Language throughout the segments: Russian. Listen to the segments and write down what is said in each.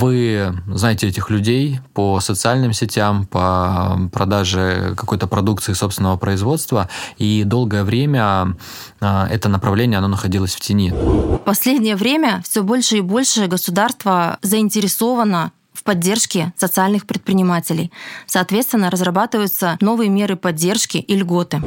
Вы знаете этих людей по социальным сетям, по продаже какой-то продукции собственного производства, и долгое время а, это направление оно находилось в тени. В последнее время все больше и больше государство заинтересовано в поддержке социальных предпринимателей. Соответственно, разрабатываются новые меры поддержки и льготы.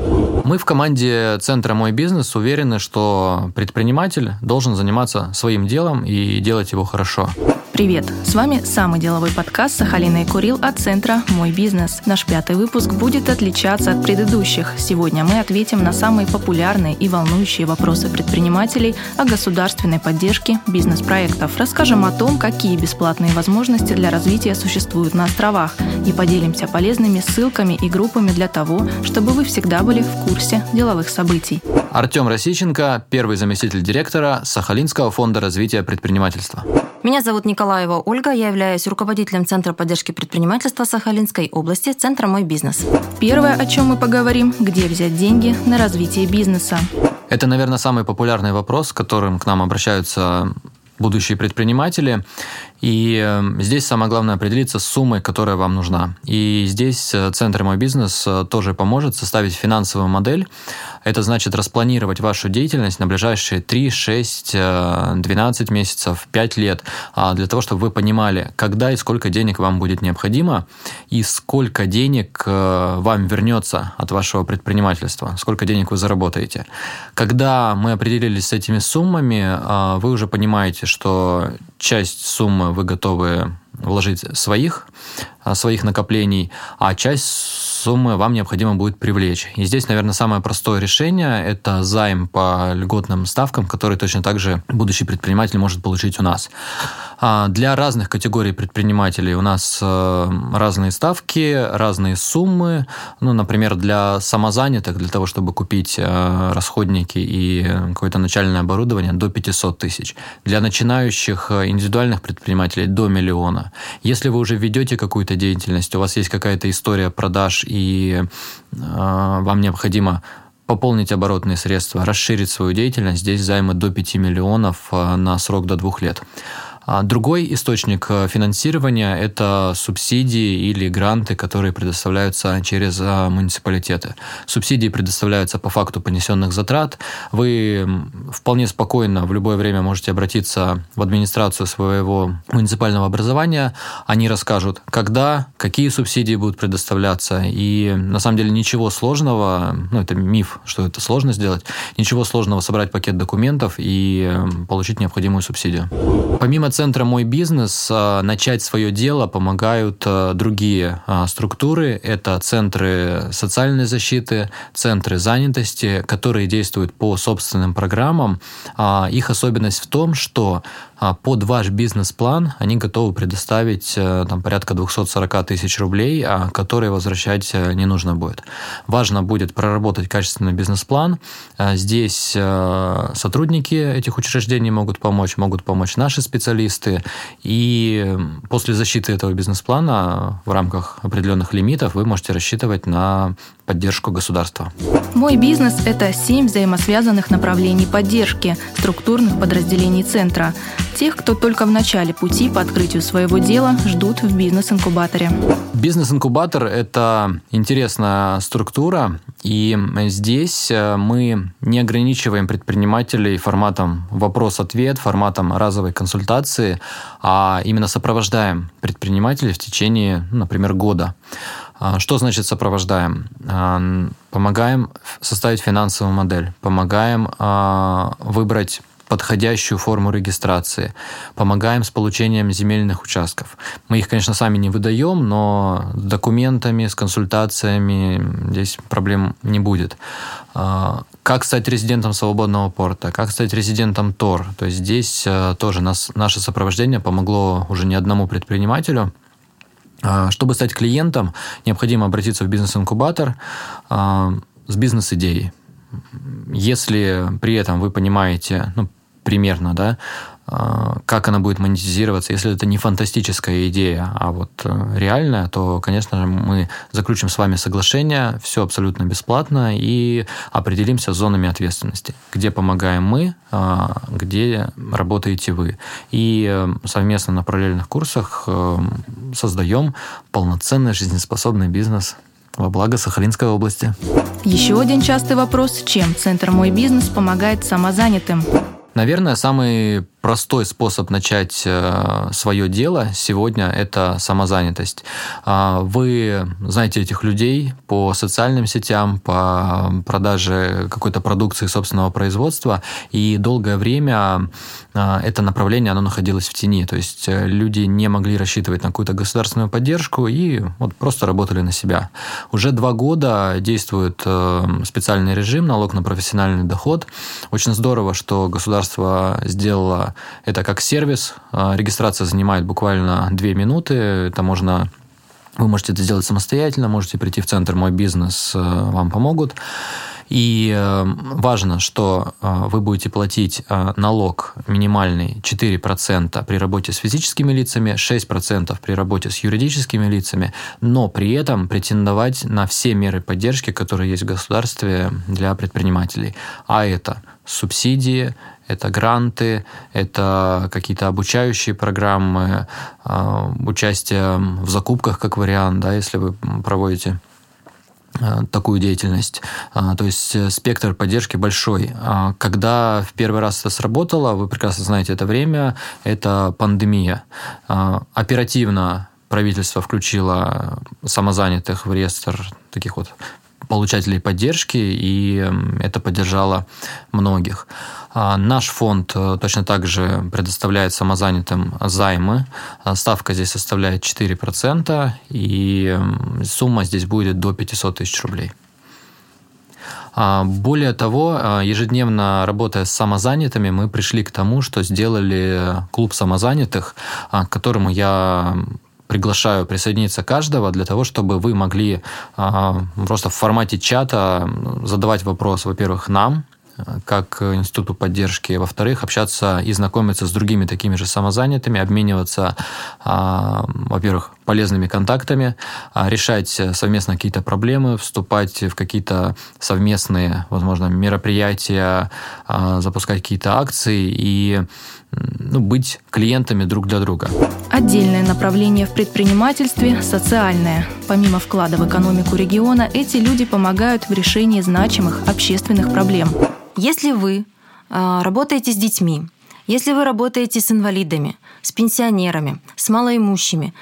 Мы в команде Центра «Мой бизнес» уверены, что предприниматель должен заниматься своим делом и делать его хорошо. Привет! С вами самый деловой подкаст Сахалина и Курил от центра «Мой бизнес». Наш пятый выпуск будет отличаться от предыдущих. Сегодня мы ответим на самые популярные и волнующие вопросы предпринимателей о государственной поддержке бизнес-проектов. Расскажем о том, какие бесплатные возможности для развития существуют на островах и поделимся полезными ссылками и группами для того, чтобы вы всегда были в курсе деловых событий. Артем Росиченко, первый заместитель директора Сахалинского фонда развития предпринимательства. Меня зовут Николаева Ольга, я являюсь руководителем Центра поддержки предпринимательства Сахалинской области, Центра «Мой бизнес». Первое, о чем мы поговорим, где взять деньги на развитие бизнеса. Это, наверное, самый популярный вопрос, которым к нам обращаются будущие предприниматели. И эм, здесь самое главное определиться с суммой, которая вам нужна. И здесь э, Центр «Мой бизнес» э, тоже поможет составить финансовую модель. Это значит распланировать вашу деятельность на ближайшие 3, 6, 12 месяцев, 5 лет, а, для того, чтобы вы понимали, когда и сколько денег вам будет необходимо, и сколько денег э, вам вернется от вашего предпринимательства, сколько денег вы заработаете. Когда мы определились с этими суммами, вы уже понимаете, что часть суммы вы готовы вложить своих, а, своих накоплений, а часть суммы вам необходимо будет привлечь. И здесь, наверное, самое простое решение – это займ по льготным ставкам, который точно так же будущий предприниматель может получить у нас. А, для разных категорий предпринимателей у нас э, разные ставки, разные суммы. Ну, например, для самозанятых, для того, чтобы купить э, расходники и какое-то начальное оборудование, до 500 тысяч. Для начинающих э, индивидуальных предпринимателей до миллиона. Если вы уже ведете какую-то деятельность, у вас есть какая-то история продаж и вам необходимо пополнить оборотные средства, расширить свою деятельность, здесь займы до 5 миллионов на срок до двух лет. А другой источник э, финансирования – это субсидии или гранты, которые предоставляются через э, муниципалитеты. Субсидии предоставляются по факту понесенных затрат. Вы вполне спокойно в любое время можете обратиться в администрацию своего муниципального образования. Они расскажут, когда, какие субсидии будут предоставляться. И на самом деле ничего сложного, ну это миф, что это сложно сделать, ничего сложного собрать пакет документов и получить необходимую субсидию. Помимо центра «Мой бизнес» а, начать свое дело помогают а, другие а, структуры. Это центры социальной защиты, центры занятости, которые действуют по собственным программам. Их особенность в том, что под ваш бизнес-план они готовы предоставить э, там, порядка 240 тысяч рублей, а которые возвращать э, не нужно будет. Важно будет проработать качественный бизнес-план. Э, здесь сотрудники этих учреждений могут помочь, могут помочь наши специалисты. И после защиты этого бизнес-плана в рамках определенных лимитов вы можете рассчитывать на поддержку государства. Мой бизнес – это семь взаимосвязанных направлений поддержки структурных подразделений центра. Тех, кто только в начале пути по открытию своего дела, ждут в бизнес-инкубаторе. Бизнес-инкубатор – это интересная структура, и здесь э, мы не ограничиваем предпринимателей форматом вопрос-ответ, форматом разовой консультации, а именно сопровождаем предпринимателей в течение, например, года. А, что значит сопровождаем? А, помогаем составить финансовую модель, помогаем а, выбрать подходящую форму регистрации, помогаем с получением земельных участков. Мы их, конечно, сами не выдаем, но с документами, с консультациями здесь проблем не будет. Как стать резидентом свободного порта, как стать резидентом ТОР. То есть здесь тоже нас, наше сопровождение помогло уже не одному предпринимателю – чтобы стать клиентом, необходимо обратиться в бизнес-инкубатор а, с бизнес-идеей. Если при этом вы понимаете, ну, примерно, да, а, как она будет монетизироваться. Если это не фантастическая идея, а вот э, реальная, то, конечно же, мы заключим с вами соглашение, все абсолютно бесплатно, и определимся с зонами ответственности, где помогаем мы, а, где работаете вы. И э, совместно на параллельных курсах э, создаем полноценный жизнеспособный бизнес во благо Сахалинской области. Еще один частый вопрос. Чем Центр «Мой бизнес» помогает самозанятым? Наверное, самый простой способ начать э, свое дело сегодня – это самозанятость. А, вы знаете этих людей по социальным сетям, по продаже какой-то продукции собственного производства, и долгое время а, это направление оно находилось в тени. То есть э, люди не могли рассчитывать на какую-то государственную поддержку и вот просто работали на себя. Уже два года действует э, специальный режим налог на профессиональный доход. Очень здорово, что государство сделало это как сервис. А, регистрация занимает буквально 2 минуты. Это можно вы можете это сделать самостоятельно, можете прийти в центр «Мой бизнес», э, вам помогут. И э, важно, что э, вы будете платить налог минимальный 4% при работе с физическими лицами, 6% при работе с юридическими лицами, но при этом претендовать на все меры поддержки, которые есть в государстве для предпринимателей. А это субсидии, это гранты, это какие-то обучающие программы, а, участие в закупках как вариант, да, если вы проводите а, такую деятельность. А, то есть э, спектр поддержки большой. Когда в первый раз это сработало, вы прекрасно знаете это время, это пандемия. Оперативно правительство включило самозанятых в реестр таких вот получателей поддержки, и это поддержало многих. А, наш фонд э, точно так же предоставляет самозанятым займы. А, ставка здесь составляет 4%, и сумма здесь будет до 500 тысяч рублей. А, более того, ежедневно работая с самозанятыми, мы пришли к тому, что сделали клуб самозанятых, к которому я приглашаю присоединиться каждого для того, чтобы вы могли просто в формате чата задавать вопрос, во-первых, нам, как институту поддержки, во-вторых, общаться и знакомиться с другими такими же самозанятыми, обмениваться, а, во-первых, полезными контактами, а, решать совместно какие-то проблемы, вступать в какие-то совместные, возможно, мероприятия, а, запускать какие-то акции и ну, быть клиентами друг для друга. Отдельное направление в предпринимательстве – социальное. Помимо вклада в экономику региона, эти люди помогают в решении значимых общественных проблем. Если вы а, работаете с детьми, если вы работаете с инвалидами, с пенсионерами, с малоимущими,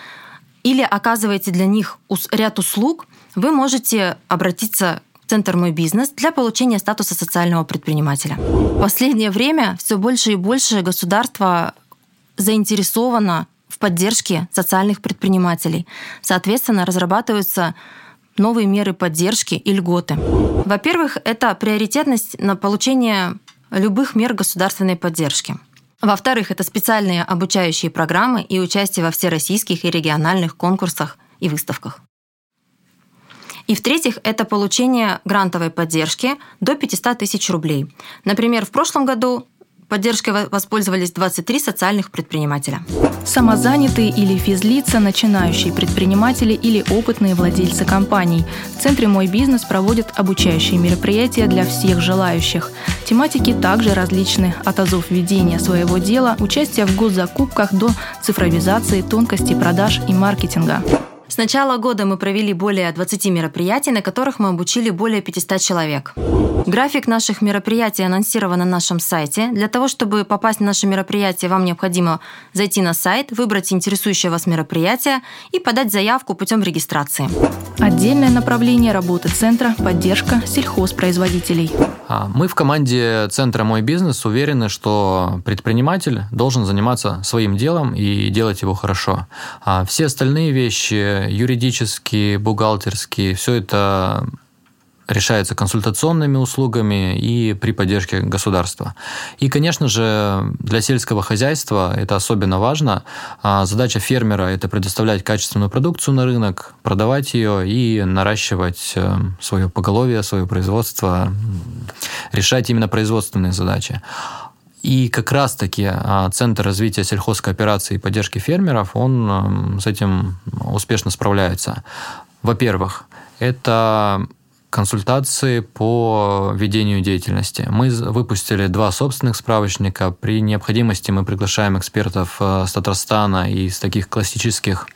или оказываете для них ряд услуг, вы можете обратиться в Центр «Мой бизнес» для получения статуса социального предпринимателя. В последнее время все больше и больше государство заинтересовано в поддержке социальных предпринимателей. Соответственно, разрабатываются новые меры поддержки и льготы. Во-первых, это приоритетность на получение любых мер государственной поддержки. Во-вторых, это специальные обучающие программы и участие во всероссийских и региональных конкурсах и выставках. И в-третьих, это получение грантовой поддержки до 500 тысяч рублей. Например, в прошлом году Поддержкой воспользовались 23 социальных предпринимателя. Самозанятые или физлица, начинающие предприниматели или опытные владельцы компаний. В Центре «Мой бизнес» проводят обучающие мероприятия для всех желающих. Тематики также различны – от азов ведения своего дела, участия в госзакупках до цифровизации, тонкостей продаж и маркетинга. С начала года мы провели более 20 мероприятий, на которых мы обучили более 500 человек. График наших мероприятий анонсирован на нашем сайте. Для того, чтобы попасть на наше мероприятие, вам необходимо зайти на сайт, выбрать интересующее вас мероприятие и подать заявку путем регистрации. Отдельное направление работы центра – поддержка сельхозпроизводителей. А, мы в команде Центра «Мой бизнес» уверены, что предприниматель должен заниматься своим делом и делать его хорошо. А все остальные вещи, юридические, бухгалтерские, все это решается консультационными услугами и при поддержке государства. И, конечно же, для сельского хозяйства это особенно важно. А задача фермера – это предоставлять качественную продукцию на рынок, продавать ее и наращивать э, свое поголовье, свое производство, решать именно производственные задачи. И как раз-таки а, Центр развития сельхозкооперации и поддержки фермеров, он с этим успешно справляется. Во-первых, это консультации по ведению деятельности. Мы выпустили два собственных справочника. При необходимости мы приглашаем экспертов э, с Татарстана и из таких классических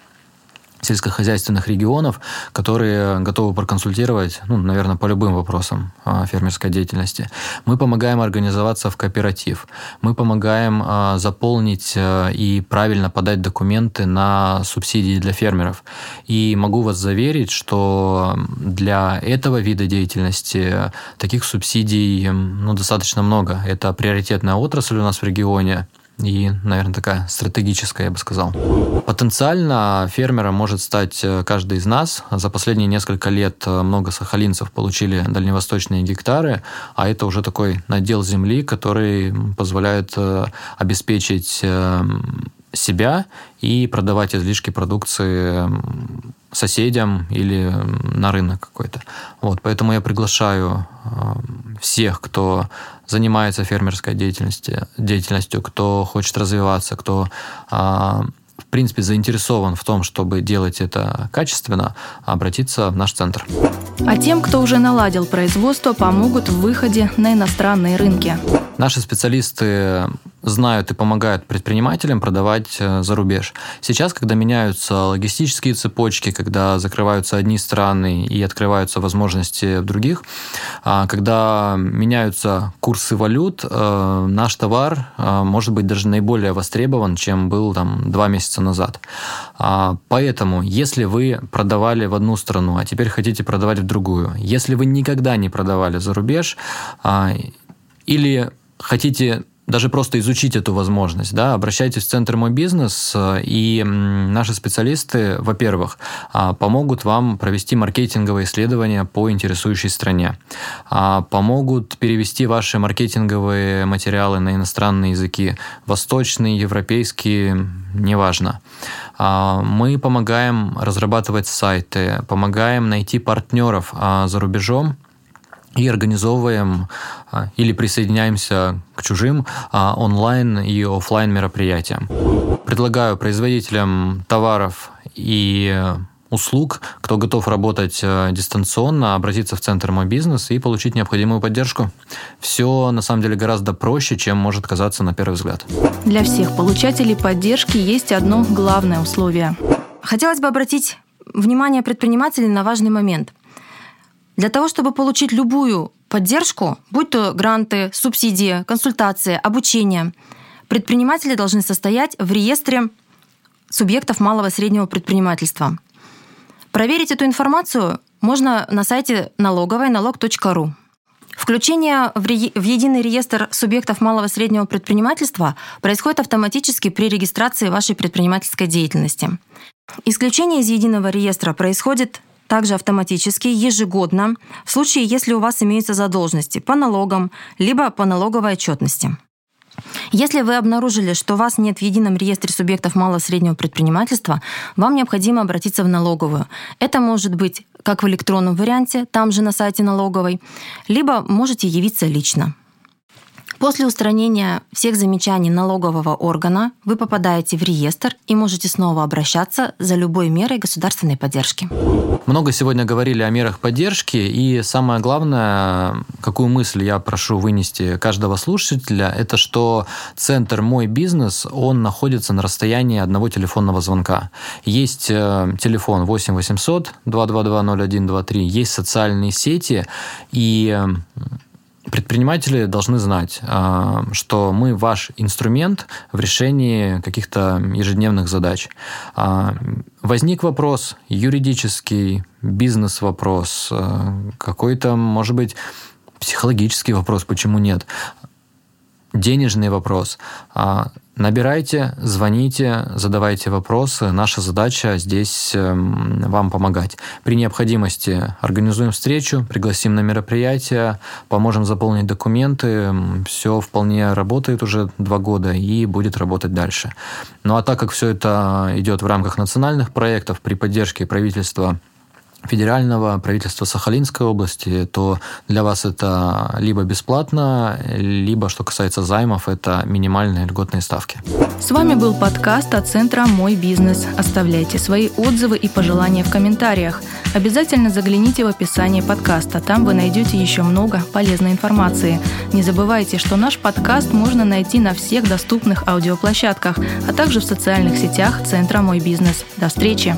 сельскохозяйственных регионов, которые готовы проконсультировать, ну, наверное, по любым вопросам а, фермерской деятельности. Мы помогаем организоваться в кооператив. Мы помогаем а, заполнить а, и правильно подать документы на субсидии для фермеров. И могу вас заверить, что для этого вида деятельности таких субсидий ну, достаточно много. Это приоритетная отрасль у нас в регионе и, наверное, такая стратегическая, я бы сказал. Потенциально фермером может стать э, каждый из нас. За последние несколько лет э, много сахалинцев получили дальневосточные гектары, а это уже такой надел земли, который позволяет э, обеспечить себя и продавать излишки продукции соседям или на рынок какой-то. Вот, поэтому я приглашаю всех, кто занимается фермерской деятельностью, деятельностью кто хочет развиваться, кто а, в принципе заинтересован в том, чтобы делать это качественно, обратиться в наш центр. А тем, кто уже наладил производство, помогут в выходе на иностранные рынки. Наши специалисты знают и помогают предпринимателям продавать э, за рубеж. Сейчас, когда меняются логистические цепочки, когда закрываются одни страны и открываются возможности в других, а, когда меняются курсы валют, э, наш товар э, может быть даже наиболее востребован, чем был там два месяца назад. А, поэтому, если вы продавали в одну страну, а теперь хотите продавать в другую, если вы никогда не продавали за рубеж, а, или хотите даже просто изучить эту возможность, да, обращайтесь в Центр «Мой бизнес», э, и наши специалисты, во-первых, а, помогут вам провести маркетинговые исследования по интересующей стране, а, помогут перевести ваши маркетинговые материалы на иностранные языки, восточные, европейские, неважно. А, мы помогаем разрабатывать сайты, помогаем найти партнеров за рубежом, и организовываем или присоединяемся к чужим а, онлайн и офлайн мероприятиям. Предлагаю производителям товаров и услуг, кто готов работать а, дистанционно, обратиться в Центр «Мой бизнес» и получить необходимую поддержку. Все на самом деле гораздо проще, чем может казаться на первый взгляд. Для всех получателей поддержки есть одно главное условие. Хотелось бы обратить внимание предпринимателей на важный момент – для того, чтобы получить любую поддержку, будь то гранты, субсидии, консультации, обучение, предприниматели должны состоять в реестре субъектов малого и среднего предпринимательства. Проверить эту информацию можно на сайте налоговой налог.ру. Включение в, ре... в единый реестр субъектов малого и среднего предпринимательства происходит автоматически при регистрации вашей предпринимательской деятельности. Исключение из единого реестра происходит также автоматически ежегодно в случае, если у вас имеются задолженности по налогам, либо по налоговой отчетности. Если вы обнаружили, что у вас нет в едином реестре субъектов малого и среднего предпринимательства, вам необходимо обратиться в налоговую. Это может быть как в электронном варианте, там же на сайте налоговой, либо можете явиться лично. После устранения всех замечаний налогового органа вы попадаете в реестр и можете снова обращаться за любой мерой государственной поддержки. Много сегодня говорили о мерах поддержки, и самое главное, какую мысль я прошу вынести каждого слушателя, это что центр «Мой бизнес», он находится на расстоянии одного телефонного звонка. Есть э, телефон 8 800 222 0123, есть социальные сети, и Предприниматели должны знать, а, что мы ваш инструмент в решении каких-то ежедневных задач. А, возник вопрос юридический, бизнес-вопрос, а, какой-то, может быть, психологический вопрос, почему нет денежный вопрос. Набирайте, звоните, задавайте вопросы. Наша задача здесь эм, вам помогать. При необходимости организуем встречу, пригласим на мероприятие, поможем заполнить документы. Все вполне работает уже два года и будет работать дальше. Ну а так как все это идет в рамках национальных проектов при поддержке правительства федерального правительства Сахалинской области, то для вас это либо бесплатно, либо, что касается займов, это минимальные льготные ставки. С вами был подкаст от центра «Мой бизнес». Оставляйте свои отзывы и пожелания в комментариях. Обязательно загляните в описание подкаста, там вы найдете еще много полезной информации. Не забывайте, что наш подкаст можно найти на всех доступных аудиоплощадках, а также в социальных сетях центра «Мой бизнес». До встречи!